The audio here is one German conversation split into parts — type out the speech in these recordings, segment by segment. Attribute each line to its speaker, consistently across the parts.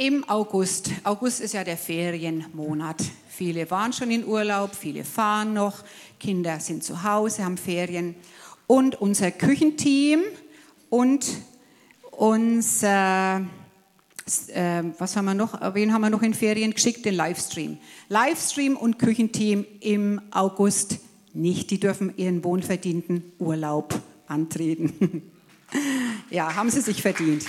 Speaker 1: im August. August ist ja der Ferienmonat. Viele waren schon in Urlaub, viele fahren noch, Kinder sind zu Hause, haben Ferien. Und unser Küchenteam und unser, äh, was haben wir noch, wen haben wir noch in Ferien geschickt? Den Livestream. Livestream und Küchenteam im August nicht. Die dürfen ihren wohlverdienten Urlaub antreten. ja, haben sie sich verdient.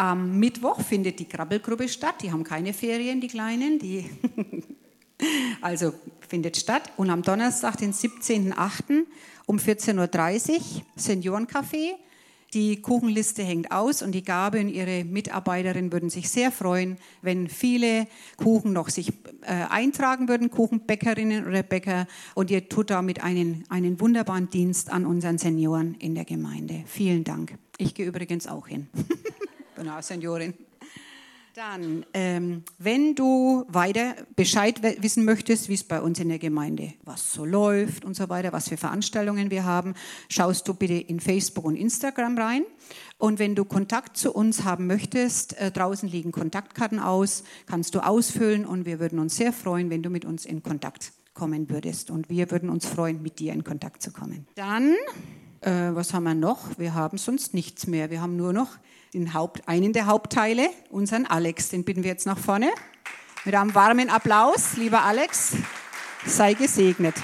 Speaker 1: Am Mittwoch findet die Krabbelgruppe statt. Die haben keine Ferien, die Kleinen. Die also findet statt. Und am Donnerstag, den 17.08. um 14.30 Uhr, Seniorencafé. Die Kuchenliste hängt aus und die Gabe und ihre Mitarbeiterin würden sich sehr freuen, wenn viele Kuchen noch sich äh, eintragen würden, Kuchenbäckerinnen oder Bäcker. Und ihr tut damit einen, einen wunderbaren Dienst an unseren Senioren in der Gemeinde. Vielen Dank. Ich gehe übrigens auch hin. Genau, Seniorin. Dann, ähm, wenn du weiter Bescheid wissen möchtest, wie es bei uns in der Gemeinde, was so läuft und so weiter, was für Veranstaltungen wir haben, schaust du bitte in Facebook und Instagram rein. Und wenn du Kontakt zu uns haben möchtest, äh, draußen liegen Kontaktkarten aus, kannst du ausfüllen und wir würden uns sehr freuen, wenn du mit uns in Kontakt kommen würdest. Und wir würden uns freuen, mit dir in Kontakt zu kommen. Dann, äh, was haben wir noch? Wir haben sonst nichts mehr. Wir haben nur noch den Haupt, einen der Hauptteile, unseren Alex. Den bitten wir jetzt nach vorne. Mit einem warmen Applaus, lieber Alex, sei gesegnet.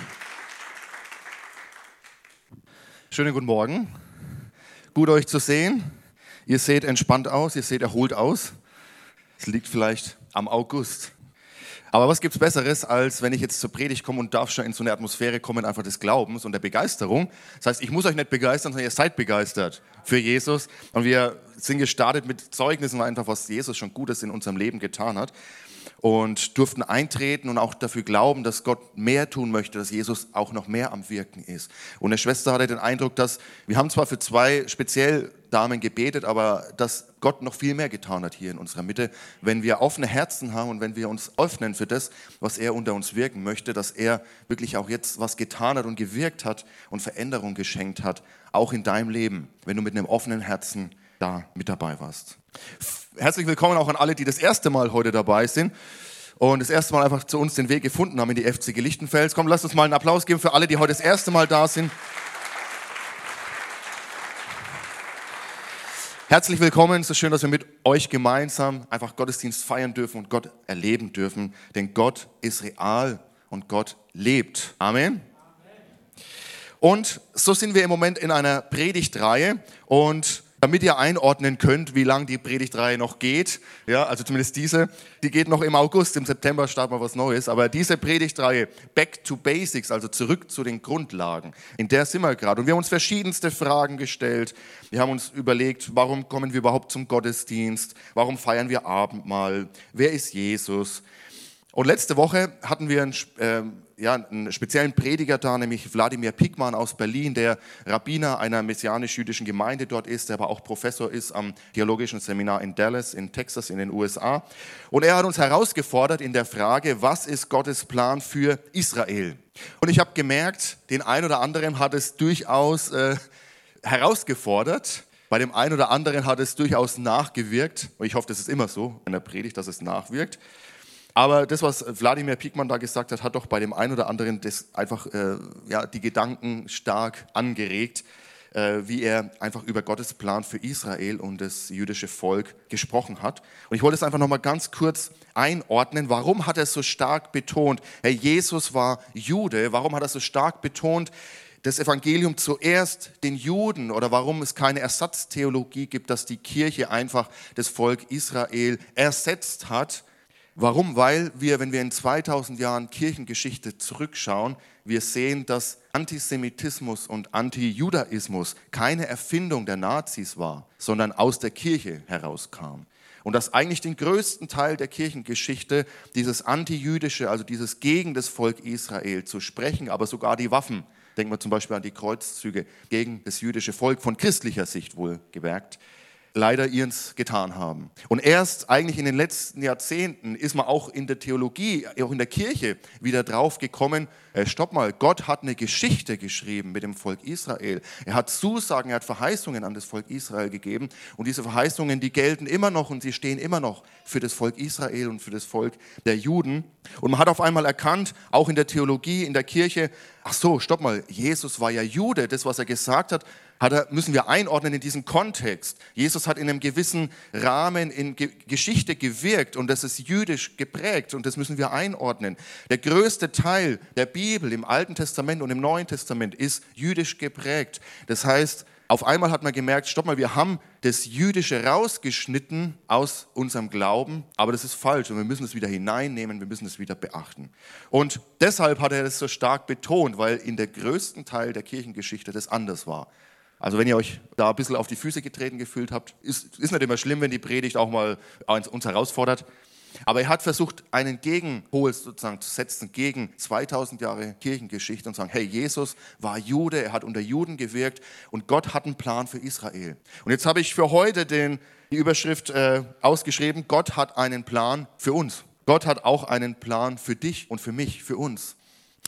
Speaker 2: Schönen guten Morgen. Gut euch zu sehen. Ihr seht entspannt aus, ihr seht erholt aus. Es liegt vielleicht am August. Aber was gibt es Besseres, als wenn ich jetzt zur Predigt komme und darf schon in so eine Atmosphäre kommen, einfach des Glaubens und der Begeisterung. Das heißt, ich muss euch nicht begeistern, sondern ihr seid begeistert für Jesus. Und wir sind gestartet mit Zeugnissen einfach, was Jesus schon Gutes in unserem Leben getan hat und durften eintreten und auch dafür glauben, dass Gott mehr tun möchte, dass Jesus auch noch mehr am Wirken ist. Und eine Schwester hatte den Eindruck, dass wir haben zwar für zwei speziell Damen gebetet, aber dass Gott noch viel mehr getan hat hier in unserer Mitte, wenn wir offene Herzen haben und wenn wir uns öffnen für das, was er unter uns wirken möchte, dass er wirklich auch jetzt was getan hat und gewirkt hat und Veränderung geschenkt hat, auch in deinem Leben, wenn du mit einem offenen Herzen da mit dabei warst. Herzlich willkommen auch an alle, die das erste Mal heute dabei sind und das erste Mal einfach zu uns den Weg gefunden haben in die FCG Lichtenfels. Komm, lasst uns mal einen Applaus geben für alle, die heute das erste Mal da sind. Herzlich willkommen, es ist schön, dass wir mit euch gemeinsam einfach Gottesdienst feiern dürfen und Gott erleben dürfen, denn Gott ist real und Gott lebt. Amen. Und so sind wir im Moment in einer Predigtreihe und damit ihr einordnen könnt, wie lang die Predigtreihe noch geht, ja, also zumindest diese, die geht noch im August, im September starten wir was Neues, aber diese Predigtreihe Back to Basics, also zurück zu den Grundlagen, in der sind wir gerade. Und wir haben uns verschiedenste Fragen gestellt. Wir haben uns überlegt, warum kommen wir überhaupt zum Gottesdienst? Warum feiern wir Abendmahl? Wer ist Jesus? Und letzte Woche hatten wir ein, äh, ja, einen speziellen Prediger da, nämlich Wladimir Pickmann aus Berlin, der Rabbiner einer messianisch-jüdischen Gemeinde dort ist, der aber auch Professor ist am Theologischen Seminar in Dallas in Texas in den USA. Und er hat uns herausgefordert in der Frage, was ist Gottes Plan für Israel? Und ich habe gemerkt, den einen oder anderen hat es durchaus äh, herausgefordert. Bei dem einen oder anderen hat es durchaus nachgewirkt. Und ich hoffe, das ist immer so in der Predigt, dass es nachwirkt. Aber das, was Wladimir Piekmann da gesagt hat, hat doch bei dem einen oder anderen das einfach äh, ja, die Gedanken stark angeregt, äh, wie er einfach über Gottes Plan für Israel und das jüdische Volk gesprochen hat. Und ich wollte es einfach nochmal ganz kurz einordnen. Warum hat er so stark betont, Herr Jesus war Jude? Warum hat er so stark betont, das Evangelium zuerst den Juden oder warum es keine Ersatztheologie gibt, dass die Kirche einfach das Volk Israel ersetzt hat Warum? Weil wir, wenn wir in 2000 Jahren Kirchengeschichte zurückschauen, wir sehen, dass Antisemitismus und Antijudaismus keine Erfindung der Nazis war, sondern aus der Kirche herauskam. Und dass eigentlich den größten Teil der Kirchengeschichte dieses Antijüdische, also dieses gegen das Volk Israel zu sprechen, aber sogar die Waffen, denken wir zum Beispiel an die Kreuzzüge gegen das jüdische Volk von christlicher Sicht wohl gewerkt, leider ihrs getan haben. Und erst eigentlich in den letzten Jahrzehnten ist man auch in der Theologie, auch in der Kirche wieder drauf gekommen, äh, stopp mal, Gott hat eine Geschichte geschrieben mit dem Volk Israel. Er hat Zusagen, er hat Verheißungen an das Volk Israel gegeben und diese Verheißungen, die gelten immer noch und sie stehen immer noch für das Volk Israel und für das Volk der Juden. Und man hat auf einmal erkannt, auch in der Theologie, in der Kirche, ach so, stopp mal, Jesus war ja Jude, das, was er gesagt hat er, müssen wir einordnen in diesen Kontext. Jesus hat in einem gewissen Rahmen in Ge Geschichte gewirkt und das ist jüdisch geprägt und das müssen wir einordnen. Der größte Teil der Bibel im Alten Testament und im Neuen Testament ist jüdisch geprägt. Das heißt, auf einmal hat man gemerkt, stopp mal, wir haben das Jüdische rausgeschnitten aus unserem Glauben, aber das ist falsch und wir müssen es wieder hineinnehmen, wir müssen es wieder beachten. Und deshalb hat er das so stark betont, weil in der größten Teil der Kirchengeschichte das anders war. Also wenn ihr euch da ein bisschen auf die Füße getreten gefühlt habt, ist, ist nicht immer schlimm, wenn die Predigt auch mal uns herausfordert. Aber er hat versucht, einen Gegenpol sozusagen zu setzen gegen 2000 Jahre Kirchengeschichte und sagen, hey, Jesus war Jude, er hat unter Juden gewirkt und Gott hat einen Plan für Israel. Und jetzt habe ich für heute den, die Überschrift äh, ausgeschrieben, Gott hat einen Plan für uns. Gott hat auch einen Plan für dich und für mich, für uns.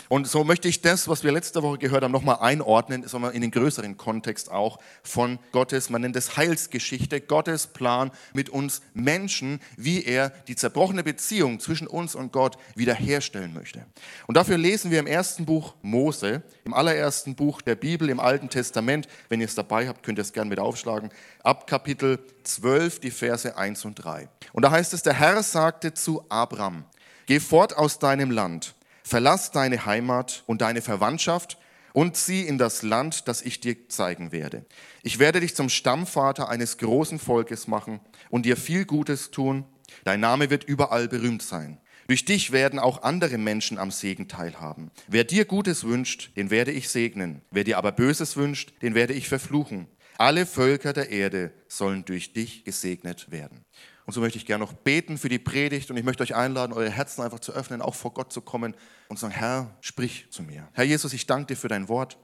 Speaker 2: Und so möchte ich das, was wir letzte Woche gehört haben, nochmal einordnen, sondern in den größeren Kontext auch von Gottes, man nennt es Heilsgeschichte, Gottes Plan mit uns Menschen, wie er die zerbrochene Beziehung zwischen uns und Gott wiederherstellen möchte. Und dafür lesen wir im ersten Buch Mose, im allerersten Buch der Bibel, im Alten Testament. Wenn ihr es dabei habt, könnt ihr es gerne mit aufschlagen. Ab Kapitel 12, die Verse 1 und 3. Und da heißt es, der Herr sagte zu Abram, geh fort aus deinem Land Verlass deine Heimat und deine Verwandtschaft und zieh in das Land, das ich dir zeigen werde. Ich werde dich zum Stammvater eines großen Volkes machen und dir viel Gutes tun. Dein Name wird überall berühmt sein. Durch dich werden auch andere Menschen am Segen teilhaben. Wer dir Gutes wünscht, den werde ich segnen. Wer dir aber Böses wünscht, den werde ich verfluchen. Alle Völker der Erde sollen durch dich gesegnet werden. Und so möchte ich gerne noch beten für die Predigt und ich möchte euch einladen, eure Herzen einfach zu öffnen, auch vor Gott zu kommen und zu sagen, Herr, sprich zu mir. Herr Jesus, ich danke dir für dein Wort.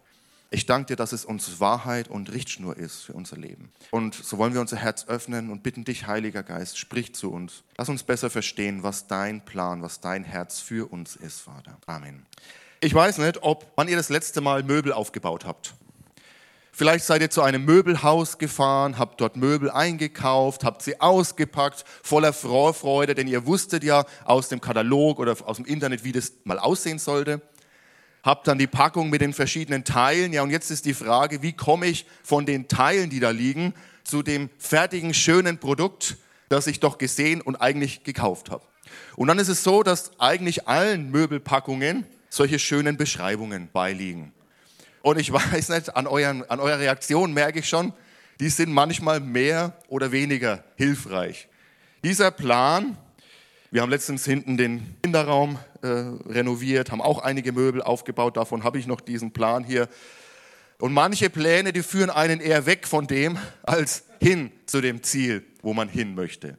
Speaker 2: Ich danke dir, dass es uns Wahrheit und Richtschnur ist für unser Leben. Und so wollen wir unser Herz öffnen und bitten dich, Heiliger Geist, sprich zu uns. Lass uns besser verstehen, was dein Plan, was dein Herz für uns ist, Vater. Amen. Ich weiß nicht, ob wann ihr das letzte Mal Möbel aufgebaut habt. Vielleicht seid ihr zu einem Möbelhaus gefahren, habt dort Möbel eingekauft, habt sie ausgepackt, voller Vorfreude, denn ihr wusstet ja aus dem Katalog oder aus dem Internet, wie das mal aussehen sollte. Habt dann die Packung mit den verschiedenen Teilen. Ja, und jetzt ist die Frage, wie komme ich von den Teilen, die da liegen, zu dem fertigen, schönen Produkt, das ich doch gesehen und eigentlich gekauft habe. Und dann ist es so, dass eigentlich allen Möbelpackungen solche schönen Beschreibungen beiliegen. Und ich weiß nicht, an, euren, an eurer Reaktion merke ich schon, die sind manchmal mehr oder weniger hilfreich. Dieser Plan, wir haben letztens hinten den Kinderraum äh, renoviert, haben auch einige Möbel aufgebaut, davon habe ich noch diesen Plan hier. Und manche Pläne, die führen einen eher weg von dem, als hin zu dem Ziel, wo man hin möchte.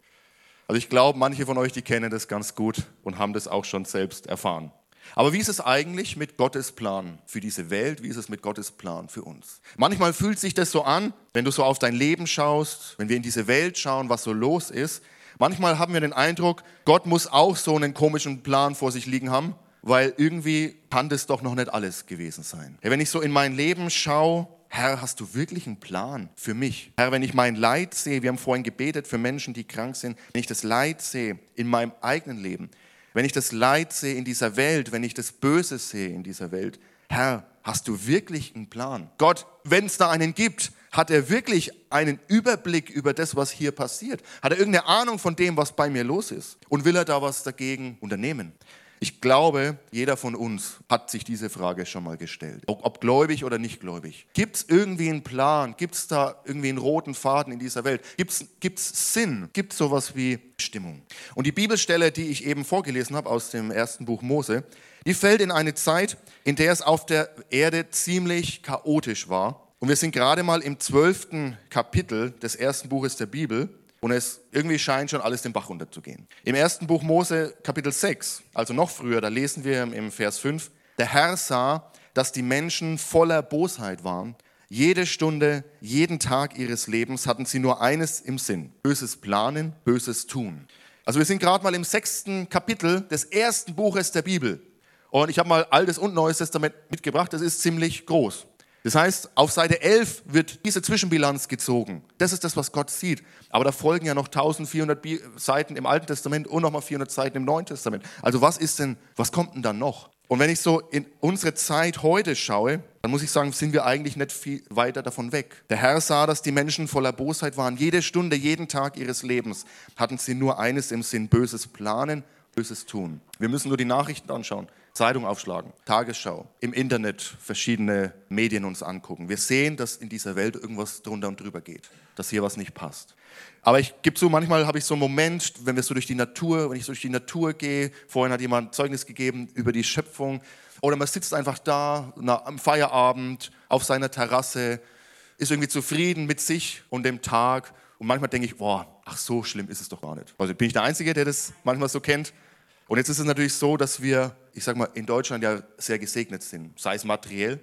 Speaker 2: Also ich glaube, manche von euch, die kennen das ganz gut und haben das auch schon selbst erfahren. Aber wie ist es eigentlich mit Gottes Plan für diese Welt? Wie ist es mit Gottes Plan für uns? Manchmal fühlt sich das so an, wenn du so auf dein Leben schaust, wenn wir in diese Welt schauen, was so los ist. Manchmal haben wir den Eindruck, Gott muss auch so einen komischen Plan vor sich liegen haben, weil irgendwie kann das doch noch nicht alles gewesen sein. wenn ich so in mein Leben schaue, Herr, hast du wirklich einen Plan für mich? Herr, wenn ich mein Leid sehe, wir haben vorhin gebetet für Menschen, die krank sind, wenn ich das Leid sehe in meinem eigenen Leben, wenn ich das Leid sehe in dieser Welt, wenn ich das Böse sehe in dieser Welt, Herr, hast du wirklich einen Plan? Gott, wenn es da einen gibt, hat er wirklich einen Überblick über das, was hier passiert? Hat er irgendeine Ahnung von dem, was bei mir los ist? Und will er da was dagegen unternehmen? Ich glaube, jeder von uns hat sich diese Frage schon mal gestellt. Ob, ob gläubig oder nicht gläubig. Gibt es irgendwie einen Plan? Gibt es da irgendwie einen roten Faden in dieser Welt? Gibt es Sinn? Gibt es sowas wie Stimmung? Und die Bibelstelle, die ich eben vorgelesen habe aus dem ersten Buch Mose, die fällt in eine Zeit, in der es auf der Erde ziemlich chaotisch war. Und wir sind gerade mal im zwölften Kapitel des ersten Buches der Bibel. Und es irgendwie scheint schon alles den Bach runterzugehen. Im ersten Buch Mose, Kapitel 6, also noch früher, da lesen wir im Vers 5, der Herr sah, dass die Menschen voller Bosheit waren. Jede Stunde, jeden Tag ihres Lebens hatten sie nur eines im Sinn. Böses planen, Böses tun. Also wir sind gerade mal im sechsten Kapitel des ersten Buches der Bibel. Und ich habe mal Altes und Neues Testament mitgebracht. Das ist ziemlich groß. Das heißt, auf Seite 11 wird diese Zwischenbilanz gezogen. Das ist das, was Gott sieht. Aber da folgen ja noch 1400 Seiten im Alten Testament und nochmal 400 Seiten im Neuen Testament. Also was ist denn, was kommt denn dann noch? Und wenn ich so in unsere Zeit heute schaue, dann muss ich sagen, sind wir eigentlich nicht viel weiter davon weg. Der Herr sah, dass die Menschen voller Bosheit waren. Jede Stunde, jeden Tag ihres Lebens hatten sie nur eines im Sinn, Böses planen, Böses tun. Wir müssen nur die Nachrichten anschauen, Zeitung aufschlagen, Tagesschau, im Internet verschiedene Medien uns angucken. Wir sehen, dass in dieser Welt irgendwas drunter und drüber geht, dass hier was nicht passt. Aber ich gebe so, manchmal habe ich so einen Moment, wenn wir so durch die Natur, wenn ich so durch die Natur gehe, vorhin hat jemand Zeugnis gegeben über die Schöpfung, oder man sitzt einfach da na, am Feierabend auf seiner Terrasse, ist irgendwie zufrieden mit sich und dem Tag. Und manchmal denke ich, boah, ach so schlimm ist es doch gar nicht. Also bin ich der Einzige, der das manchmal so kennt. Und jetzt ist es natürlich so, dass wir, ich sage mal, in Deutschland ja sehr gesegnet sind, sei es materiell,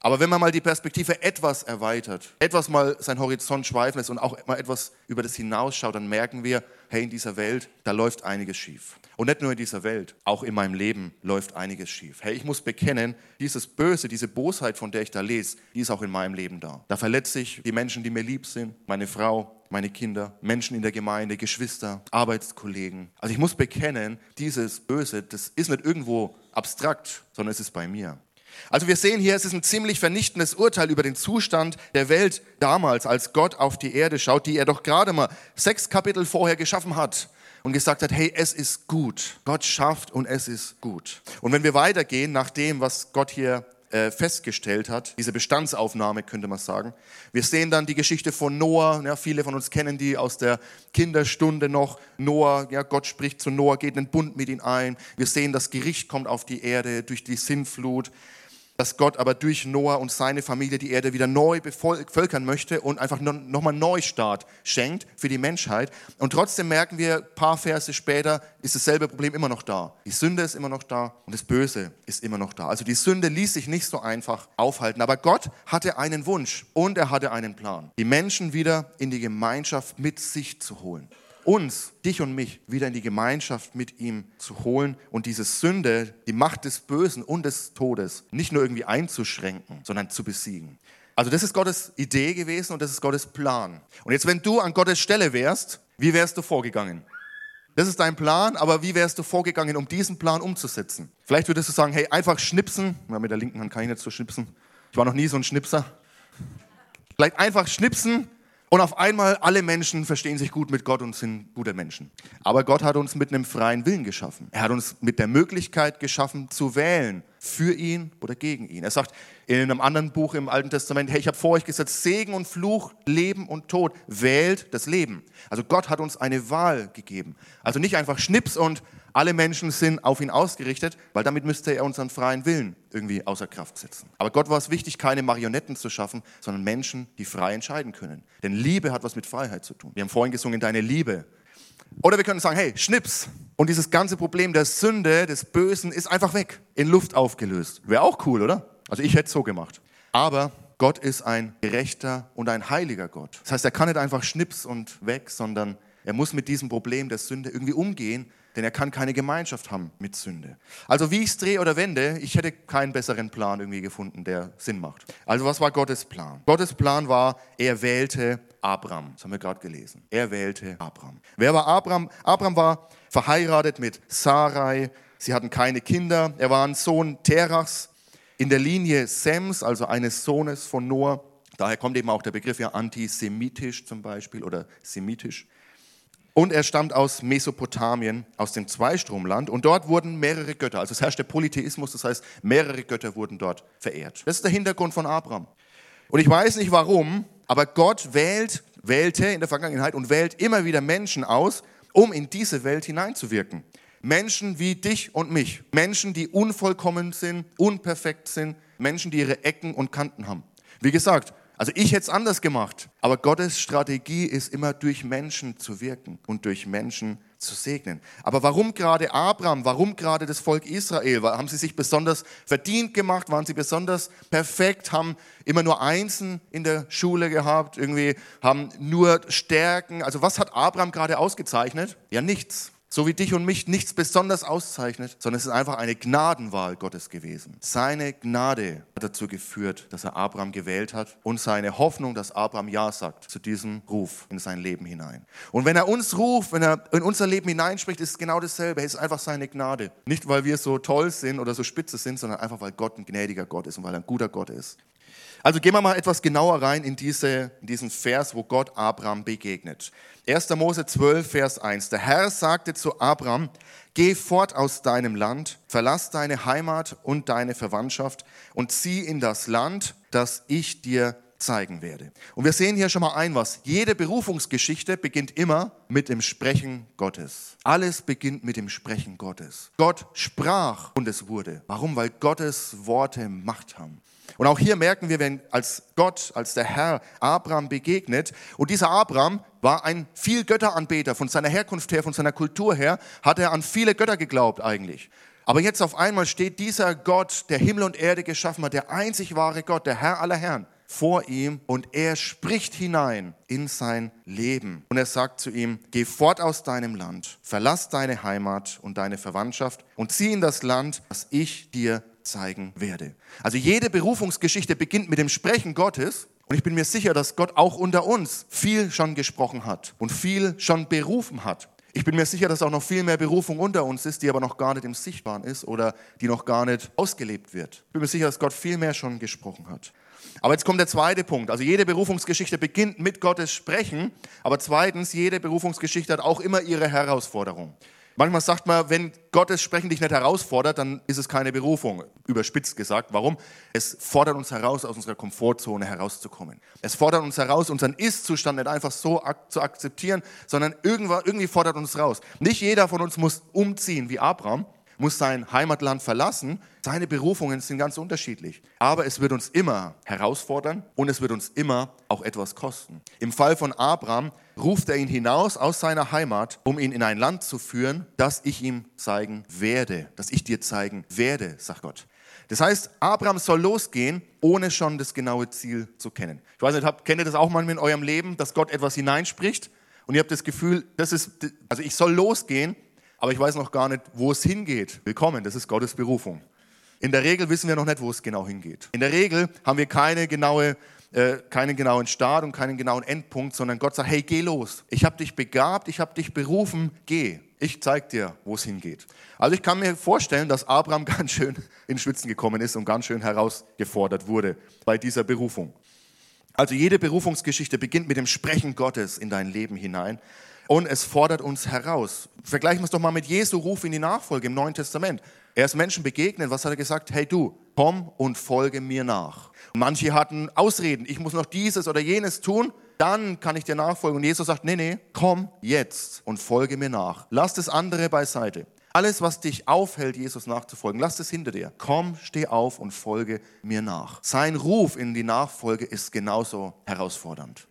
Speaker 2: aber wenn man mal die Perspektive etwas erweitert, etwas mal sein Horizont schweifen lässt und auch mal etwas über das hinausschaut, dann merken wir, hey, in dieser Welt, da läuft einiges schief. Und nicht nur in dieser Welt, auch in meinem Leben läuft einiges schief. Hey, ich muss bekennen, dieses Böse, diese Bosheit, von der ich da lese, die ist auch in meinem Leben da. Da verletze ich die Menschen, die mir lieb sind, meine Frau, meine Kinder, Menschen in der Gemeinde, Geschwister, Arbeitskollegen. Also ich muss bekennen, dieses Böse, das ist nicht irgendwo abstrakt, sondern es ist bei mir. Also wir sehen hier, es ist ein ziemlich vernichtendes Urteil über den Zustand der Welt damals, als Gott auf die Erde schaut, die er doch gerade mal sechs Kapitel vorher geschaffen hat und gesagt hat, hey, es ist gut. Gott schafft und es ist gut. Und wenn wir weitergehen nach dem, was Gott hier äh, festgestellt hat, diese Bestandsaufnahme könnte man sagen. Wir sehen dann die Geschichte von Noah, ja, viele von uns kennen die aus der Kinderstunde noch. Noah, ja, Gott spricht zu Noah, geht einen Bund mit ihm ein. Wir sehen, das Gericht kommt auf die Erde durch die Sintflut dass Gott aber durch Noah und seine Familie die Erde wieder neu bevölkern möchte und einfach nochmal Neustart schenkt für die Menschheit. Und trotzdem merken wir, ein paar Verse später ist dasselbe Problem immer noch da. Die Sünde ist immer noch da und das Böse ist immer noch da. Also die Sünde ließ sich nicht so einfach aufhalten. Aber Gott hatte einen Wunsch und er hatte einen Plan. Die Menschen wieder in die Gemeinschaft mit sich zu holen uns, dich und mich, wieder in die Gemeinschaft mit ihm zu holen und diese Sünde, die Macht des Bösen und des Todes nicht nur irgendwie einzuschränken, sondern zu besiegen. Also das ist Gottes Idee gewesen und das ist Gottes Plan. Und jetzt, wenn du an Gottes Stelle wärst, wie wärst du vorgegangen? Das ist dein Plan, aber wie wärst du vorgegangen, um diesen Plan umzusetzen? Vielleicht würdest du sagen, hey, einfach schnipsen. Ja, mit der linken Hand kann ich nicht so schnipsen. Ich war noch nie so ein Schnipser. Vielleicht einfach schnipsen und auf einmal alle Menschen verstehen sich gut mit Gott und sind gute Menschen. Aber Gott hat uns mit einem freien Willen geschaffen. Er hat uns mit der Möglichkeit geschaffen zu wählen, für ihn oder gegen ihn. Er sagt in einem anderen Buch im Alten Testament, hey, ich habe vor euch gesetzt, Segen und Fluch, Leben und Tod, wählt das Leben. Also Gott hat uns eine Wahl gegeben. Also nicht einfach Schnips und alle Menschen sind auf ihn ausgerichtet, weil damit müsste er unseren freien Willen irgendwie außer Kraft setzen. Aber Gott war es wichtig, keine Marionetten zu schaffen, sondern Menschen, die frei entscheiden können. Denn Liebe hat was mit Freiheit zu tun. Wir haben vorhin gesungen, deine Liebe. Oder wir können sagen, hey, Schnips. Und dieses ganze Problem der Sünde, des Bösen ist einfach weg, in Luft aufgelöst. Wäre auch cool, oder? Also ich hätte es so gemacht. Aber Gott ist ein gerechter und ein heiliger Gott. Das heißt, er kann nicht einfach Schnips und weg, sondern er muss mit diesem Problem der Sünde irgendwie umgehen, denn er kann keine Gemeinschaft haben mit Sünde. Also wie ich es drehe oder wende, ich hätte keinen besseren Plan irgendwie gefunden, der Sinn macht. Also was war Gottes Plan? Gottes Plan war, er wählte Abraham. Das haben wir gerade gelesen. Er wählte Abraham. Wer war Abraham? Abraham war verheiratet mit Sarai. Sie hatten keine Kinder. Er war ein Sohn Terachs in der Linie Sems, also eines Sohnes von Noah. Daher kommt eben auch der Begriff ja antisemitisch zum Beispiel oder semitisch. Und er stammt aus Mesopotamien, aus dem Zweistromland. Und dort wurden mehrere Götter, also es herrschte Polytheismus, das heißt, mehrere Götter wurden dort verehrt. Das ist der Hintergrund von Abraham. Und ich weiß nicht warum, aber Gott wählt, wählte in der Vergangenheit und wählt immer wieder Menschen aus, um in diese Welt hineinzuwirken. Menschen wie dich und mich. Menschen, die unvollkommen sind, unperfekt sind. Menschen, die ihre Ecken und Kanten haben. Wie gesagt, Also ich hätte es anders gemacht. Aber Gottes Strategie ist immer durch Menschen zu wirken und durch Menschen zu segnen. Aber warum gerade Abraham? Warum gerade das Volk Israel? Haben sie sich besonders verdient gemacht? Waren sie besonders perfekt? Haben immer nur Einsen in der Schule gehabt? Irgendwie haben nur Stärken? Also was hat Abraham gerade ausgezeichnet? Ja, nichts so wie dich und mich nichts besonders auszeichnet, sondern es ist einfach eine Gnadenwahl Gottes gewesen. Seine Gnade hat dazu geführt, dass er Abraham gewählt hat und seine Hoffnung, dass Abraham Ja sagt zu diesem Ruf in sein Leben hinein. Und wenn er uns ruft, wenn er in unser Leben hineinspricht, ist es genau dasselbe. Es ist einfach seine Gnade. Nicht, weil wir so toll sind oder so spitze sind, sondern einfach, weil Gott ein gnädiger Gott ist und weil er ein guter Gott ist. Also gehen wir mal etwas genauer rein in, diese, in diesen Vers, wo Gott Abraham begegnet. 1. Mose 12, Vers 1. Der Herr sagte zu Abraham, geh fort aus deinem Land, verlass deine Heimat und deine Verwandtschaft und zieh in das Land, das ich dir zeigen werde. Und wir sehen hier schon mal ein was. Jede Berufungsgeschichte beginnt immer mit dem Sprechen Gottes. Alles beginnt mit dem Sprechen Gottes. Gott sprach und es wurde. Warum? Weil Gottes Worte Macht haben. Und auch hier merken wir, wenn als Gott, als der Herr Abraham begegnet, und dieser Abraham war ein viel Götteranbeter von seiner Herkunft her, von seiner Kultur her, hat er an viele Götter geglaubt eigentlich. Aber jetzt auf einmal steht dieser Gott, der Himmel und Erde geschaffen hat, der einzig wahre Gott, der Herr aller Herren, vor ihm und er spricht hinein in sein Leben. Und er sagt zu ihm, geh fort aus deinem Land, verlass deine Heimat und deine Verwandtschaft und zieh in das Land, das ich dir zeigen werde. Also jede Berufungsgeschichte beginnt mit dem Sprechen Gottes. Und ich bin mir sicher, dass Gott auch unter uns viel schon gesprochen hat und viel schon berufen hat. Ich bin mir sicher, dass auch noch viel mehr Berufung unter uns ist, die aber noch gar nicht im Sichtbaren ist oder die noch gar nicht ausgelebt wird. Ich bin mir sicher, dass Gott viel mehr schon gesprochen hat. Aber jetzt kommt der zweite Punkt. Also jede Berufungsgeschichte beginnt mit Gottes Sprechen, aber zweitens, jede Berufungsgeschichte hat auch immer ihre Herausforderung. Manchmal sagt man, wenn Gottes Sprechen dich nicht herausfordert, dann ist es keine Berufung, überspitzt gesagt. Warum? Es fordert uns heraus, aus unserer Komfortzone herauszukommen. Es fordert uns heraus, unseren Ist-Zustand nicht einfach so ak zu akzeptieren, sondern irgendwie fordert uns raus. Nicht jeder von uns muss umziehen wie Abraham, muss sein Heimatland verlassen. Seine Berufungen sind ganz unterschiedlich. Aber es wird uns immer herausfordern und es wird uns immer auch etwas kosten. Im Fall von Abraham ruft er ihn hinaus aus seiner Heimat, um ihn in ein Land zu führen, das ich ihm zeigen werde, das ich dir zeigen werde, sagt Gott. Das heißt, Abraham soll losgehen, ohne schon das genaue Ziel zu kennen. Ich weiß nicht, kennt ihr das auch manchmal in eurem Leben, dass Gott etwas hineinspricht und ihr habt das Gefühl, das ist, also ich soll losgehen, aber ich weiß noch gar nicht, wo es hingeht. Willkommen, das ist Gottes Berufung. In der Regel wissen wir noch nicht, wo es genau hingeht. In der Regel haben wir keine genaue, äh, keinen genauen Start und keinen genauen Endpunkt, sondern Gott sagt, hey, geh los. Ich habe dich begabt, ich habe dich berufen, geh. Ich zeig dir, wo es hingeht. Also ich kann mir vorstellen, dass Abraham ganz schön in Schwitzen gekommen ist und ganz schön herausgefordert wurde bei dieser Berufung. Also jede Berufungsgeschichte beginnt mit dem Sprechen Gottes in dein Leben hinein und es fordert uns heraus. Vergleichen wir es doch mal mit Jesu Ruf in die Nachfolge im Neuen Testament. Er ist Menschen begegnet, was hat er gesagt? Hey du, komm und folge mir nach. Manche hatten Ausreden, ich muss noch dieses oder jenes tun, dann kann ich dir nachfolgen. Und Jesus sagt, nee, nee, komm jetzt und folge mir nach. Lass das andere beiseite. Alles, was dich aufhält, Jesus nachzufolgen, lass es hinter dir. Komm, steh auf und folge mir nach. Sein Ruf in die Nachfolge ist genauso herausfordernd.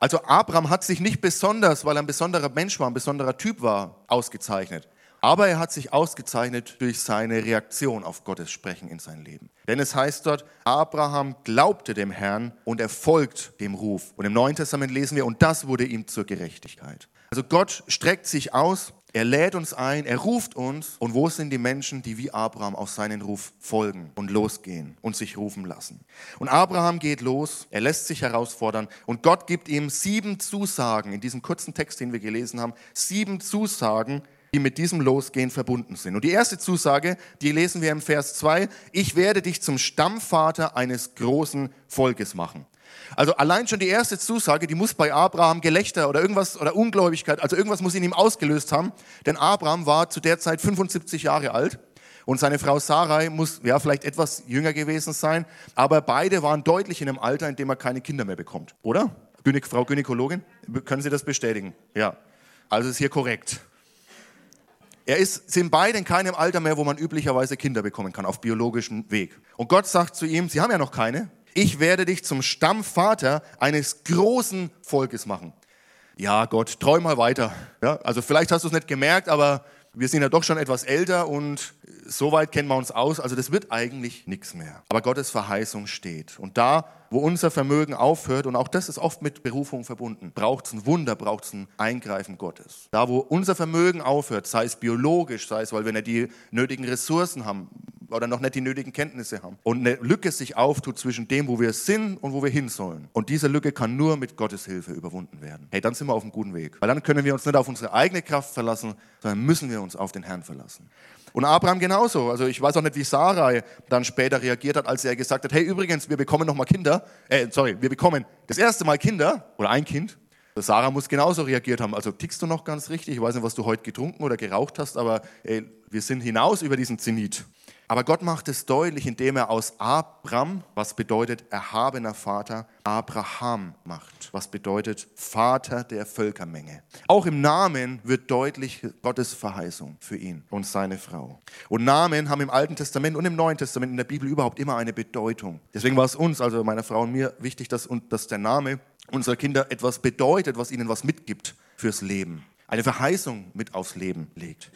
Speaker 2: Also Abraham hat sich nicht besonders, weil er ein besonderer Mensch war, ein besonderer Typ war, ausgezeichnet. Aber er hat sich ausgezeichnet durch seine Reaktion auf Gottes Sprechen in sein Leben. Denn es heißt dort, Abraham glaubte dem Herrn und er folgt dem Ruf. Und im Neuen Testament lesen wir, und das wurde ihm zur Gerechtigkeit. Also Gott streckt sich aus er lädt uns ein, er ruft uns. Und wo sind die Menschen, die wie Abraham auf seinen Ruf folgen und losgehen und sich rufen lassen? Und Abraham geht los, er lässt sich herausfordern und Gott gibt ihm sieben Zusagen in diesem kurzen Text, den wir gelesen haben, sieben Zusagen, die mit diesem Losgehen verbunden sind. Und die erste Zusage, die lesen wir im Vers 2, ich werde dich zum Stammvater eines großen Volkes machen. Also allein schon die erste Zusage, die muss bei Abraham Gelächter oder irgendwas oder Ungläubigkeit, also irgendwas muss in ihm ausgelöst haben, denn Abraham war zu der Zeit 75 Jahre alt und seine Frau Sarai muss ja vielleicht etwas jünger gewesen sein, aber beide waren deutlich in einem Alter, in dem er keine Kinder mehr bekommt, oder? Frau Gynäkologin, können Sie das bestätigen? Ja. Also ist hier korrekt. Er ist, sind beide in keinem Alter mehr, wo man üblicherweise Kinder bekommen kann, auf biologischem Weg. Und Gott sagt zu ihm, Sie haben ja noch keine, ich werde dich zum Stammvater eines großen Volkes machen. Ja, Gott, träum mal weiter. Ja, also vielleicht hast du es nicht gemerkt, aber wir sind ja doch schon etwas älter und so weit kennen wir uns aus. Also das wird eigentlich nichts mehr. Aber Gottes Verheißung steht. Und da, wo unser Vermögen aufhört, und auch das ist oft mit Berufung verbunden, braucht es ein Wunder, braucht es ein Eingreifen Gottes. Da, wo unser Vermögen aufhört, sei es biologisch, sei es, weil wir nicht die nötigen Ressourcen haben, oder noch nicht die nötigen Kenntnisse haben. Und eine Lücke sich auftut zwischen dem, wo wir sind und wo wir hin sollen. Und diese Lücke kann nur mit Gottes Hilfe überwunden werden. Hey, dann sind wir auf einem guten Weg. Weil dann können wir uns nicht auf unsere eigene Kraft verlassen, sondern müssen wir uns auf den Herrn verlassen. Und Abraham genauso. Also ich weiß auch nicht, wie Sarai dann später reagiert hat, als er gesagt hat, hey übrigens, wir bekommen noch mal Kinder. Äh, sorry, wir bekommen das erste Mal Kinder oder ein Kind. Sarah muss genauso reagiert haben. Also tickst du noch ganz richtig? Ich weiß nicht, was du heute getrunken oder geraucht hast, aber ey, wir sind hinaus über diesen Zenit. Aber Gott macht es deutlich, indem er aus Abram, was bedeutet erhabener Vater, Abraham macht, was bedeutet Vater der Völkermenge. Auch im Namen wird deutlich Gottes Verheißung für ihn und seine Frau. Und Namen haben im Alten Testament und im Neuen Testament in der Bibel überhaupt immer eine Bedeutung. Deswegen war es uns, also meiner Frau und mir, wichtig, dass, dass der Name unserer Kinder etwas bedeutet, was ihnen was mitgibt fürs Leben. Eine Verheißung mit aufs Leben legt.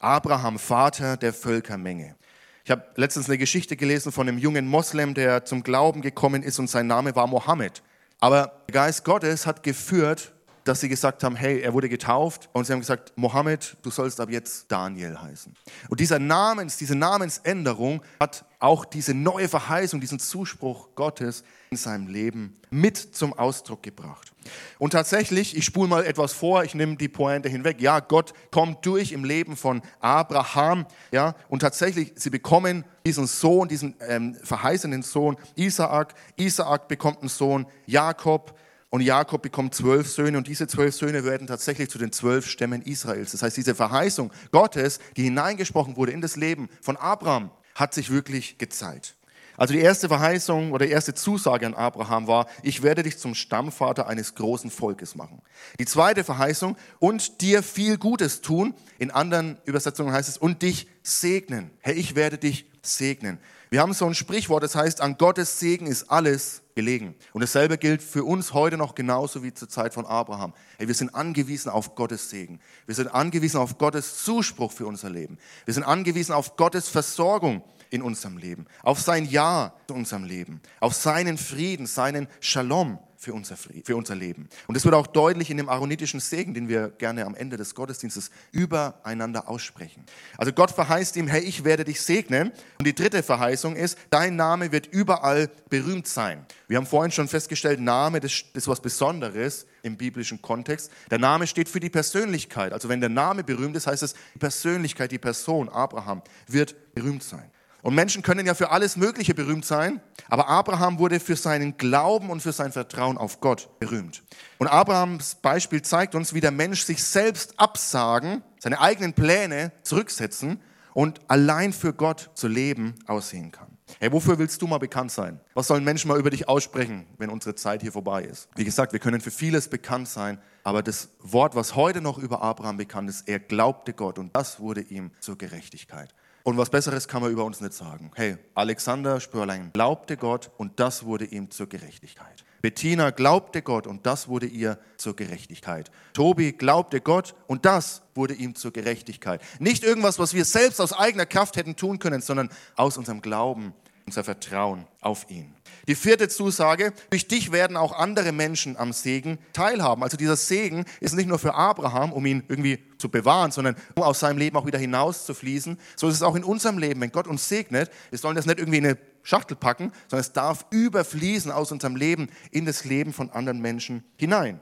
Speaker 2: Abraham, Vater der Völkermenge. Ich habe letztens eine Geschichte gelesen von einem jungen Moslem, der zum Glauben gekommen ist und sein Name war Mohammed. Aber der Geist Gottes hat geführt, dass sie gesagt haben, hey, er wurde getauft und sie haben gesagt, Mohammed, du sollst ab jetzt Daniel heißen. Und dieser Namens, diese Namensänderung hat auch diese neue Verheißung, diesen Zuspruch Gottes in seinem Leben mit zum Ausdruck gebracht. Und tatsächlich, ich spule mal etwas vor, ich nehme die Pointe hinweg. Ja, Gott kommt durch im Leben von Abraham, ja, und tatsächlich, sie bekommen diesen Sohn, diesen ähm, verheißenen Sohn Isaak. Isaak bekommt einen Sohn Jakob. Und Jakob bekommt zwölf Söhne und diese zwölf Söhne werden tatsächlich zu den zwölf Stämmen Israels. Das heißt, diese Verheißung Gottes, die hineingesprochen wurde in das Leben von Abraham, hat sich wirklich gezeigt. Also die erste Verheißung oder die erste Zusage an Abraham war, ich werde dich zum Stammvater eines großen Volkes machen. Die zweite Verheißung, und dir viel Gutes tun. In anderen Übersetzungen heißt es, und dich segnen. Hey, ich werde dich segnen. Wir haben so ein Sprichwort, das heißt, an Gottes Segen ist alles gelegen. Und dasselbe gilt für uns heute noch genauso wie zur Zeit von Abraham. Hey, wir sind angewiesen auf Gottes Segen. Wir sind angewiesen auf Gottes Zuspruch für unser Leben. Wir sind angewiesen auf Gottes Versorgung in unserem Leben, auf sein Ja zu unserem Leben, auf seinen Frieden, seinen Shalom für unser, für unser Leben. Und das wird auch deutlich in dem aaronitischen Segen, den wir gerne am Ende des Gottesdienstes übereinander aussprechen. Also Gott verheißt ihm, hey, ich werde dich segnen. Und die dritte Verheißung ist, dein Name wird überall berühmt sein. Wir haben vorhin schon festgestellt, Name, das ist was Besonderes im biblischen Kontext. Der Name steht für die Persönlichkeit. Also wenn der Name berühmt ist, heißt es, die Persönlichkeit, die Person, Abraham, wird berühmt sein. Und Menschen können ja für alles Mögliche berühmt sein, aber Abraham wurde für seinen Glauben und für sein Vertrauen auf Gott berühmt. Und Abrahams Beispiel zeigt uns, wie der Mensch sich selbst absagen, seine eigenen Pläne zurücksetzen und allein für Gott zu leben aussehen kann. Hey, wofür willst du mal bekannt sein? Was sollen Menschen mal über dich aussprechen, wenn unsere Zeit hier vorbei ist? Wie gesagt, wir können für vieles bekannt sein, aber das Wort, was heute noch über Abraham bekannt ist, er glaubte Gott und das wurde ihm zur Gerechtigkeit. Und was Besseres kann man über uns nicht sagen. Hey, Alexander Spörlein glaubte Gott und das wurde ihm zur Gerechtigkeit. Bettina glaubte Gott und das wurde ihr zur Gerechtigkeit. Tobi glaubte Gott und das wurde ihm zur Gerechtigkeit. Nicht irgendwas, was wir selbst aus eigener Kraft hätten tun können, sondern aus unserem Glauben, unser Vertrauen auf ihn. Die vierte Zusage, durch dich werden auch andere Menschen am Segen teilhaben. Also dieser Segen ist nicht nur für Abraham, um ihn irgendwie zu bewahren, sondern um aus seinem Leben auch wieder hinaus zu fließen. So ist es auch in unserem Leben. Wenn Gott uns segnet, wir sollen das nicht irgendwie in eine Schachtel packen, sondern es darf überfließen aus unserem Leben in das Leben von anderen Menschen hinein.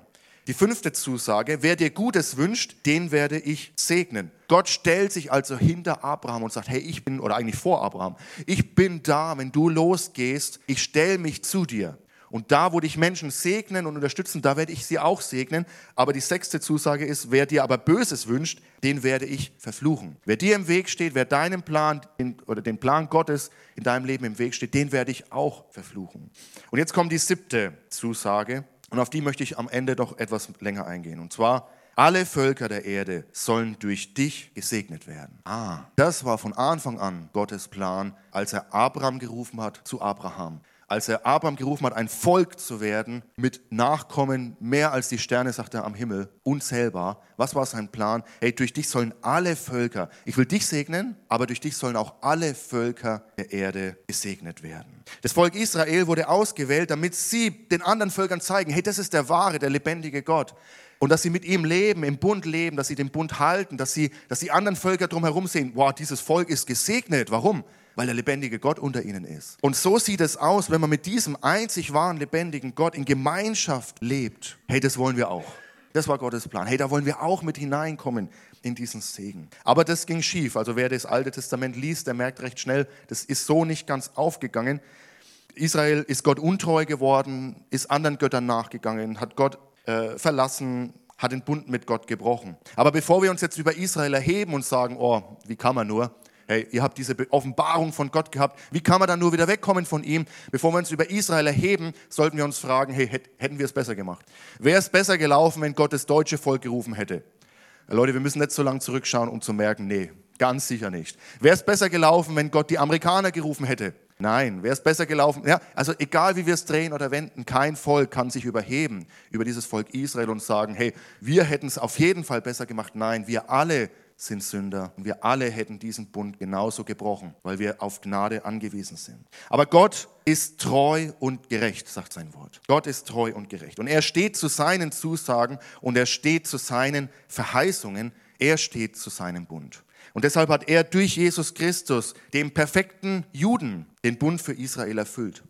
Speaker 2: Die fünfte Zusage, wer dir Gutes wünscht, den werde ich segnen. Gott stellt sich also hinter Abraham und sagt, hey, ich bin, oder eigentlich vor Abraham, ich bin da, wenn du losgehst, ich stelle mich zu dir. Und da, wo dich Menschen segnen und unterstützen, da werde ich sie auch segnen. Aber die sechste Zusage ist, wer dir aber Böses wünscht, den werde ich verfluchen. Wer dir im Weg steht, wer deinem Plan oder dem Plan Gottes in deinem Leben im Weg steht, den werde ich auch verfluchen. Und jetzt kommt die siebte Zusage. Und auf die möchte ich am Ende doch etwas länger eingehen. Und zwar, alle Völker der Erde sollen durch dich gesegnet werden. Ah, das war von Anfang an Gottes Plan, als er Abraham gerufen hat zu Abraham. Als er Abraham gerufen hat, ein Volk zu werden, mit Nachkommen mehr als die Sterne, sagt er, am Himmel, unzählbar. Was war sein Plan? Hey, durch dich sollen alle Völker, ich will dich segnen, aber durch dich sollen auch alle Völker der Erde gesegnet werden. Das Volk Israel wurde ausgewählt, damit sie den anderen Völkern zeigen, hey, das ist der wahre, der lebendige Gott und dass sie mit ihm leben, im Bund leben, dass sie den Bund halten, dass sie, dass die anderen Völker drumherum sehen, wow, dieses Volk ist gesegnet. Warum? Weil der lebendige Gott unter ihnen ist. Und so sieht es aus, wenn man mit diesem einzig wahren, lebendigen Gott in Gemeinschaft lebt. Hey, das wollen wir auch. Das war Gottes Plan. Hey, da wollen wir auch mit hineinkommen in diesen Segen. Aber das ging schief. Also wer das Alte Testament liest, der merkt recht schnell, das ist so nicht ganz aufgegangen. Israel ist Gott untreu geworden, ist anderen Göttern nachgegangen, hat Gott äh, verlassen, hat den Bund mit Gott gebrochen. Aber bevor wir uns jetzt über Israel erheben und sagen, oh, wie kann man nur, hey, ihr habt diese Offenbarung von Gott gehabt, wie kann man dann nur wieder wegkommen von ihm? Bevor wir uns über Israel erheben, sollten wir uns fragen, hey, hätten wir es besser gemacht? Wäre es besser gelaufen, wenn Gott das deutsche Volk gerufen hätte? Leute, wir müssen nicht so lange zurückschauen, um zu merken, nee, ganz sicher nicht. Wäre es besser gelaufen, wenn Gott die Amerikaner gerufen hätte? Nein, wäre es besser gelaufen? Ja, also egal wie wir es drehen oder wenden, kein Volk kann sich überheben über dieses Volk Israel und sagen, hey, wir hätten es auf jeden Fall besser gemacht. Nein, wir alle sind Sünder und wir alle hätten diesen Bund genauso gebrochen, weil wir auf Gnade angewiesen sind. Aber Gott ist treu und gerecht, sagt sein Wort. Gott ist treu und gerecht. Und er steht zu seinen Zusagen und er steht zu seinen Verheißungen. Er steht zu seinem Bund. Und deshalb hat er durch Jesus Christus, dem perfekten Juden, den Bund für Israel erfüllt.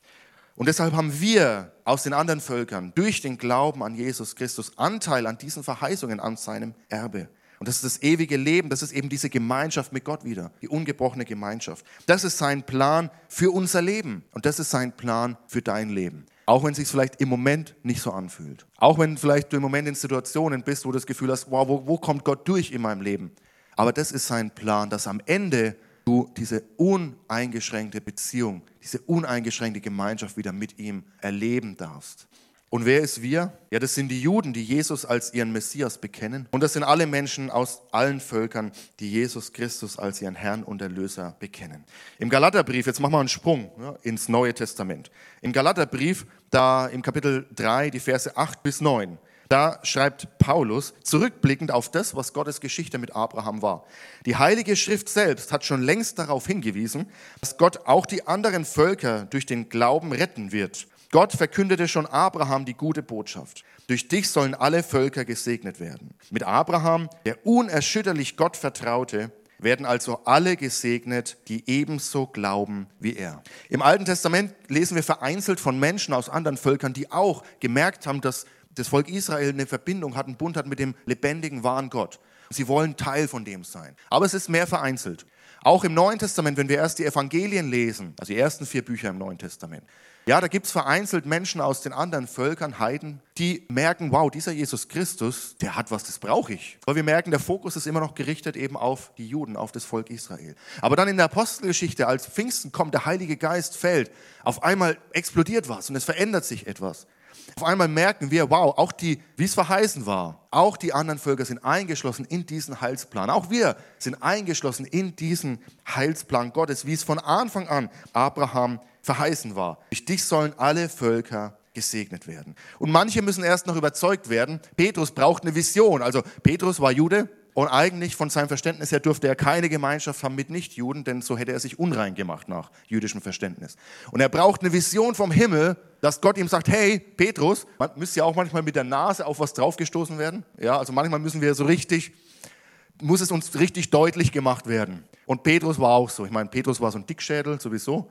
Speaker 2: Und deshalb haben wir aus den anderen Völkern durch den Glauben an Jesus Christus Anteil an diesen Verheißungen, an seinem Erbe. Und das ist das ewige Leben, das ist eben diese Gemeinschaft mit Gott wieder, die ungebrochene Gemeinschaft. Das ist sein Plan für unser Leben und das ist sein Plan für dein Leben. Auch wenn es sich vielleicht im Moment nicht so anfühlt. Auch wenn vielleicht du im Moment in Situationen bist, wo du das Gefühl hast, wow, wo, wo kommt Gott durch in meinem Leben? Aber das ist sein Plan, dass am Ende du diese uneingeschränkte Beziehung, diese uneingeschränkte Gemeinschaft wieder mit ihm erleben darfst. Und wer ist wir? Ja, das sind die Juden, die Jesus als ihren Messias bekennen. Und das sind alle Menschen aus allen Völkern, die Jesus Christus als ihren Herrn und Erlöser bekennen. Im Galaterbrief, jetzt machen wir einen Sprung ja, ins Neue Testament. Im Galaterbrief, da im Kapitel 3, die Verse 8 bis 9, da schreibt Paulus, zurückblickend auf das, was Gottes Geschichte mit Abraham war. Die Heilige Schrift selbst hat schon längst darauf hingewiesen, dass Gott auch die anderen Völker durch den Glauben retten wird. Gott verkündete schon Abraham die gute Botschaft. Durch dich sollen alle Völker gesegnet werden. Mit Abraham, der unerschütterlich Gott vertraute, werden also alle gesegnet, die ebenso glauben wie er. Im Alten Testament lesen wir vereinzelt von Menschen aus anderen Völkern, die auch gemerkt haben, dass das Volk Israel eine Verbindung hat, einen Bund hat mit dem lebendigen, wahren Gott. Sie wollen Teil von dem sein. Aber es ist mehr vereinzelt. Auch im Neuen Testament, wenn wir erst die Evangelien lesen, also die ersten vier Bücher im Neuen Testament, ja, da gibt es vereinzelt Menschen aus den anderen Völkern, Heiden, die merken, wow, dieser Jesus Christus, der hat was, das brauche ich. Aber wir merken, der Fokus ist immer noch gerichtet eben auf die Juden, auf das Volk Israel. Aber dann in der Apostelgeschichte, als Pfingsten kommt, der Heilige Geist fällt, auf einmal explodiert was und es verändert sich etwas. Auf einmal merken wir, wow, auch die, wie es verheißen war, auch die anderen Völker sind eingeschlossen in diesen Heilsplan. Auch wir sind eingeschlossen in diesen Heilsplan Gottes, wie es von Anfang an Abraham verheißen war. Durch dich sollen alle Völker gesegnet werden. Und manche müssen erst noch überzeugt werden. Petrus braucht eine Vision. Also Petrus war Jude, und eigentlich von seinem Verständnis her durfte er keine Gemeinschaft haben mit Nichtjuden, denn so hätte er sich unrein gemacht nach jüdischem Verständnis. Und er braucht eine Vision vom Himmel, dass Gott ihm sagt, hey, Petrus, man müsste ja auch manchmal mit der Nase auf was draufgestoßen werden. Ja, also manchmal müssen wir so richtig, muss es uns richtig deutlich gemacht werden. Und Petrus war auch so. Ich meine, Petrus war so ein Dickschädel sowieso.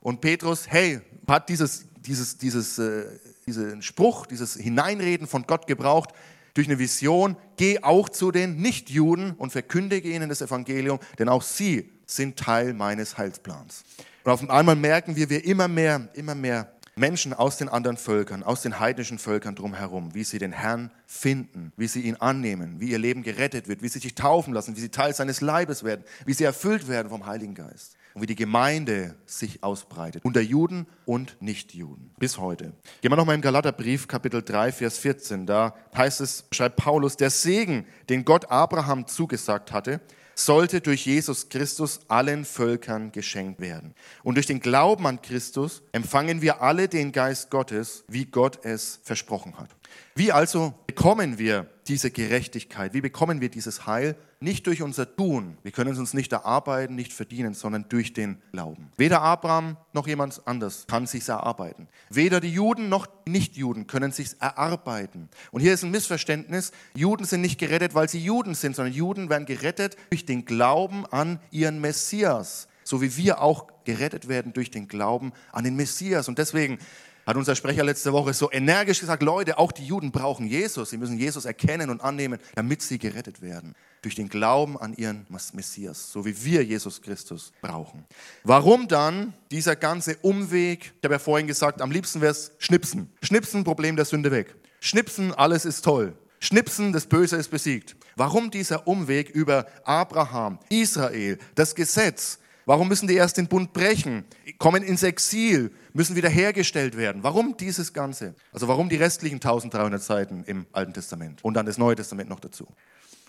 Speaker 2: Und Petrus, hey, hat dieses, dieses, dieses, äh, diesen Spruch, dieses Hineinreden von Gott gebraucht, durch eine Vision, geh auch zu den Nichtjuden und verkündige ihnen das Evangelium, denn auch sie sind Teil meines Heilsplans. Und auf einmal merken wir, wir immer mehr, immer mehr Menschen aus den anderen Völkern, aus den heidnischen Völkern drumherum, wie sie den Herrn finden, wie sie ihn annehmen, wie ihr Leben gerettet wird, wie sie sich taufen lassen, wie sie Teil seines Leibes werden, wie sie erfüllt werden vom Heiligen Geist und wie die Gemeinde sich ausbreitet, unter Juden und Nichtjuden, bis heute. Gehen wir nochmal im Galaterbrief, Kapitel 3, Vers 14, da heißt es, schreibt Paulus, der Segen, den Gott Abraham zugesagt hatte, sollte durch Jesus Christus allen Völkern geschenkt werden. Und durch den Glauben an Christus empfangen wir alle den Geist Gottes, wie Gott es versprochen hat. Wie also bekommen wir diese Gerechtigkeit? Wie bekommen wir dieses Heil? Nicht durch unser Tun. Wir können es uns nicht erarbeiten, nicht verdienen, sondern durch den Glauben. Weder Abraham noch jemand anders kann sich erarbeiten. Weder die Juden noch Nichtjuden können sich erarbeiten. Und hier ist ein Missverständnis. Juden sind nicht gerettet, weil sie Juden sind, sondern Juden werden gerettet durch den Glauben an ihren Messias. So wie wir auch gerettet werden durch den Glauben an den Messias. Und deswegen hat unser Sprecher letzte Woche so energisch gesagt, Leute, auch die Juden brauchen Jesus. Sie müssen Jesus erkennen und annehmen, damit sie gerettet werden. Durch den Glauben an ihren Messias, so wie wir Jesus Christus brauchen. Warum dann dieser ganze Umweg? Ich habe ja vorhin gesagt, am liebsten wäre es Schnipsen. Schnipsen, Problem der Sünde weg. Schnipsen, alles ist toll. Schnipsen, das Böse ist besiegt. Warum dieser Umweg über Abraham, Israel, das Gesetz? Warum müssen die erst den Bund brechen, kommen ins Exil, müssen wiederhergestellt werden? Warum dieses Ganze? Also warum die restlichen 1300 Seiten im Alten Testament und dann das Neue Testament noch dazu?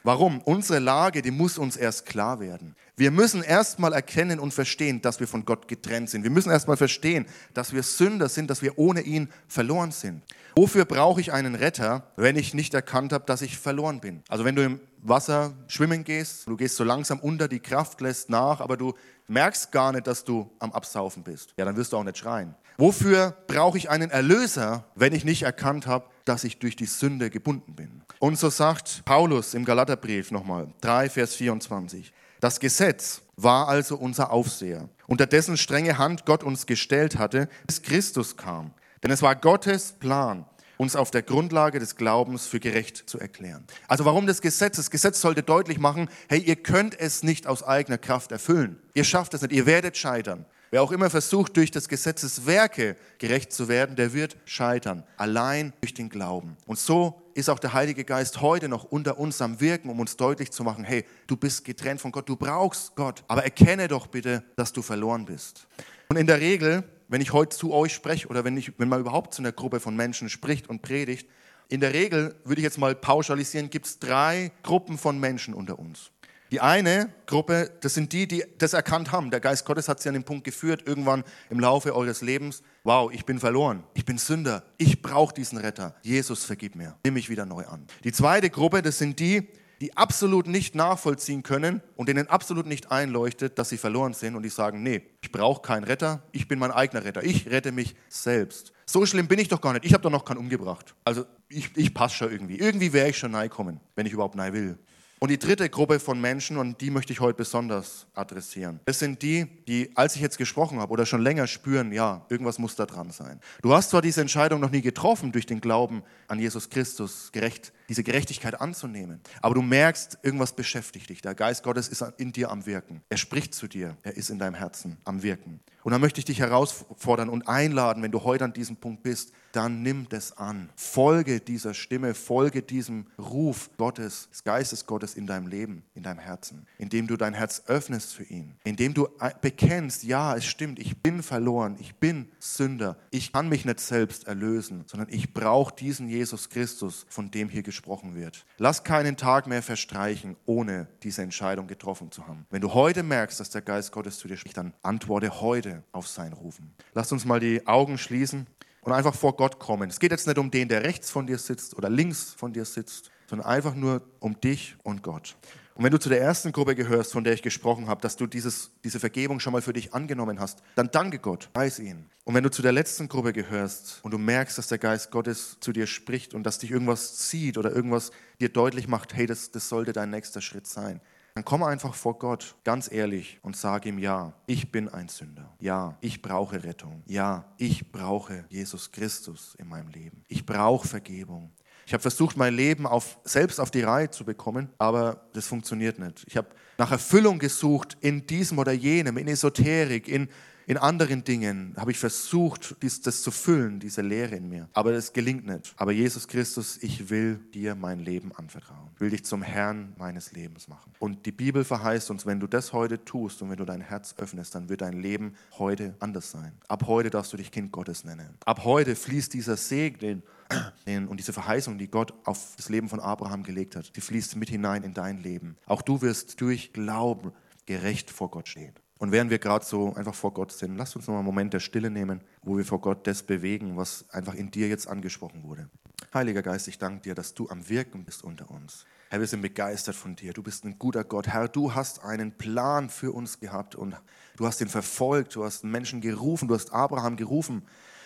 Speaker 2: Warum? Unsere Lage, die muss uns erst klar werden. Wir müssen erstmal erkennen und verstehen, dass wir von Gott getrennt sind. Wir müssen erstmal verstehen, dass wir Sünder sind, dass wir ohne ihn verloren sind. Wofür brauche ich einen Retter, wenn ich nicht erkannt habe, dass ich verloren bin? Also wenn du im Wasser schwimmen gehst, du gehst so langsam unter, die Kraft lässt nach, aber du merkst gar nicht, dass du am Absaufen bist. Ja, dann wirst du auch nicht schreien. Wofür brauche ich einen Erlöser, wenn ich nicht erkannt habe, dass ich durch die Sünde gebunden bin? Und so sagt Paulus im Galaterbrief nochmal, 3, Vers 24. Das Gesetz war also unser Aufseher, unter dessen strenge Hand Gott uns gestellt hatte, bis Christus kam. Denn es war Gottes Plan, uns auf der Grundlage des Glaubens für gerecht zu erklären. Also warum das Gesetz? Das Gesetz sollte deutlich machen, hey, ihr könnt es nicht aus eigener Kraft erfüllen. Ihr schafft es nicht, ihr werdet scheitern. Wer auch immer versucht, durch das Gesetzes Werke gerecht zu werden, der wird scheitern. Allein durch den Glauben. Und so ist auch der Heilige Geist heute noch unter uns am Wirken, um uns deutlich zu machen, hey, du bist getrennt von Gott, du brauchst Gott, aber erkenne doch bitte, dass du verloren bist. Und in der Regel wenn ich heute zu euch spreche oder wenn, ich, wenn man überhaupt zu einer Gruppe von Menschen spricht und predigt, in der Regel, würde ich jetzt mal pauschalisieren, gibt es drei Gruppen von Menschen unter uns. Die eine Gruppe, das sind die, die das erkannt haben. Der Geist Gottes hat sie an den Punkt geführt, irgendwann im Laufe eures Lebens, wow, ich bin verloren, ich bin Sünder, ich brauche diesen Retter. Jesus, vergib mir, nimm mich wieder neu an. Die zweite Gruppe, das sind die, die absolut nicht nachvollziehen können und denen absolut nicht einleuchtet, dass sie verloren sind und die sagen, nee, ich brauche keinen Retter, ich bin mein eigener Retter, ich rette mich selbst. So schlimm bin ich doch gar nicht, ich habe doch noch keinen umgebracht. Also ich, ich passe schon irgendwie. Irgendwie wäre ich schon nahe kommen, wenn ich überhaupt nahe will. Und die dritte Gruppe von Menschen, und die möchte ich heute besonders adressieren, das sind die, die, als ich jetzt gesprochen habe oder schon länger spüren, ja, irgendwas muss da dran sein. Du hast zwar diese Entscheidung noch nie getroffen durch den Glauben an Jesus Christus, gerecht diese Gerechtigkeit anzunehmen. Aber du merkst, irgendwas beschäftigt dich. Der Geist Gottes ist in dir am Wirken. Er spricht zu dir. Er ist in deinem Herzen am Wirken. Und dann möchte ich dich herausfordern und einladen, wenn du heute an diesem Punkt bist, dann nimm das an. Folge dieser Stimme, folge diesem Ruf Gottes, des Geistes Gottes in deinem Leben, in deinem Herzen, indem du dein Herz öffnest für ihn, indem du bekennst, ja, es stimmt, ich bin verloren, ich bin Sünder, ich kann mich nicht selbst erlösen, sondern ich brauche diesen Jesus Christus, von dem hier gesprochen wird. Lass keinen Tag mehr verstreichen, ohne diese Entscheidung getroffen zu haben. Wenn du heute merkst, dass der Geist Gottes zu dir spricht, dann antworte heute auf sein Rufen. Lass uns mal die Augen schließen und einfach vor Gott kommen. Es geht jetzt nicht um den, der rechts von dir sitzt oder links von dir sitzt, sondern einfach nur um dich und Gott. Und wenn du zu der ersten Gruppe gehörst, von der ich gesprochen habe, dass du dieses, diese Vergebung schon mal für dich angenommen hast, dann danke Gott, preis ihn. Und wenn du zu der letzten Gruppe gehörst und du merkst, dass der Geist Gottes zu dir spricht und dass dich irgendwas zieht oder irgendwas dir deutlich macht, hey, das, das sollte dein nächster Schritt sein, dann komm einfach vor Gott, ganz ehrlich, und sag ihm, ja, ich bin ein Sünder. Ja, ich brauche Rettung. Ja, ich brauche Jesus Christus in meinem Leben. Ich brauche Vergebung. Ich habe versucht, mein Leben auf, selbst auf die Reihe zu bekommen, aber das funktioniert nicht. Ich habe nach Erfüllung gesucht in diesem oder jenem, in Esoterik, in, in anderen Dingen habe ich versucht, dies, das zu füllen, diese Leere in mir. Aber es gelingt nicht. Aber Jesus Christus, ich will dir mein Leben anvertrauen. Ich will dich zum Herrn meines Lebens machen. Und die Bibel verheißt uns, wenn du das heute tust und wenn du dein Herz öffnest, dann wird dein Leben heute anders sein. Ab heute darfst du dich Kind Gottes nennen. Ab heute fließt dieser Segen und diese Verheißung, die Gott auf das Leben von Abraham gelegt hat, die fließt mit hinein in dein Leben. Auch du wirst durch Glauben gerecht vor Gott stehen. Und während wir gerade so einfach vor Gott sind, lasst uns noch einen Moment der Stille nehmen, wo wir vor Gott das bewegen, was einfach in dir jetzt angesprochen wurde. Heiliger Geist, ich danke dir, dass du am Wirken bist unter uns. Herr, wir sind begeistert von dir. Du bist ein guter Gott. Herr, du hast einen Plan für uns gehabt und du hast ihn verfolgt. Du hast Menschen gerufen. Du hast Abraham gerufen.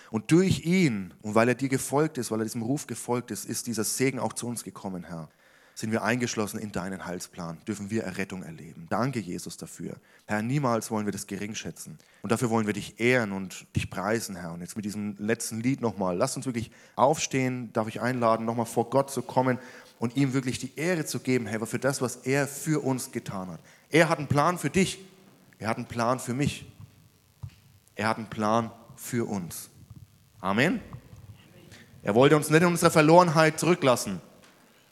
Speaker 2: Und durch ihn und weil er dir gefolgt ist, weil er diesem Ruf gefolgt ist, ist dieser Segen auch zu uns gekommen, Herr sind wir eingeschlossen in deinen Heilsplan, dürfen wir Errettung erleben. Danke, Jesus, dafür. Herr, niemals wollen wir das gering schätzen. Und dafür wollen wir dich ehren und dich preisen, Herr. Und jetzt mit diesem letzten Lied nochmal, lass uns wirklich aufstehen, darf ich einladen, nochmal vor Gott zu kommen und ihm wirklich die Ehre zu geben, Herr, für das, was er für uns getan hat. Er hat einen Plan für dich. Er hat einen Plan für mich. Er hat einen Plan für uns. Amen. Er wollte uns nicht in unserer Verlorenheit zurücklassen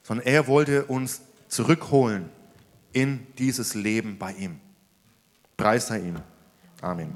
Speaker 2: sondern er wollte uns zurückholen in dieses Leben bei ihm. Preis sei ihm. Amen.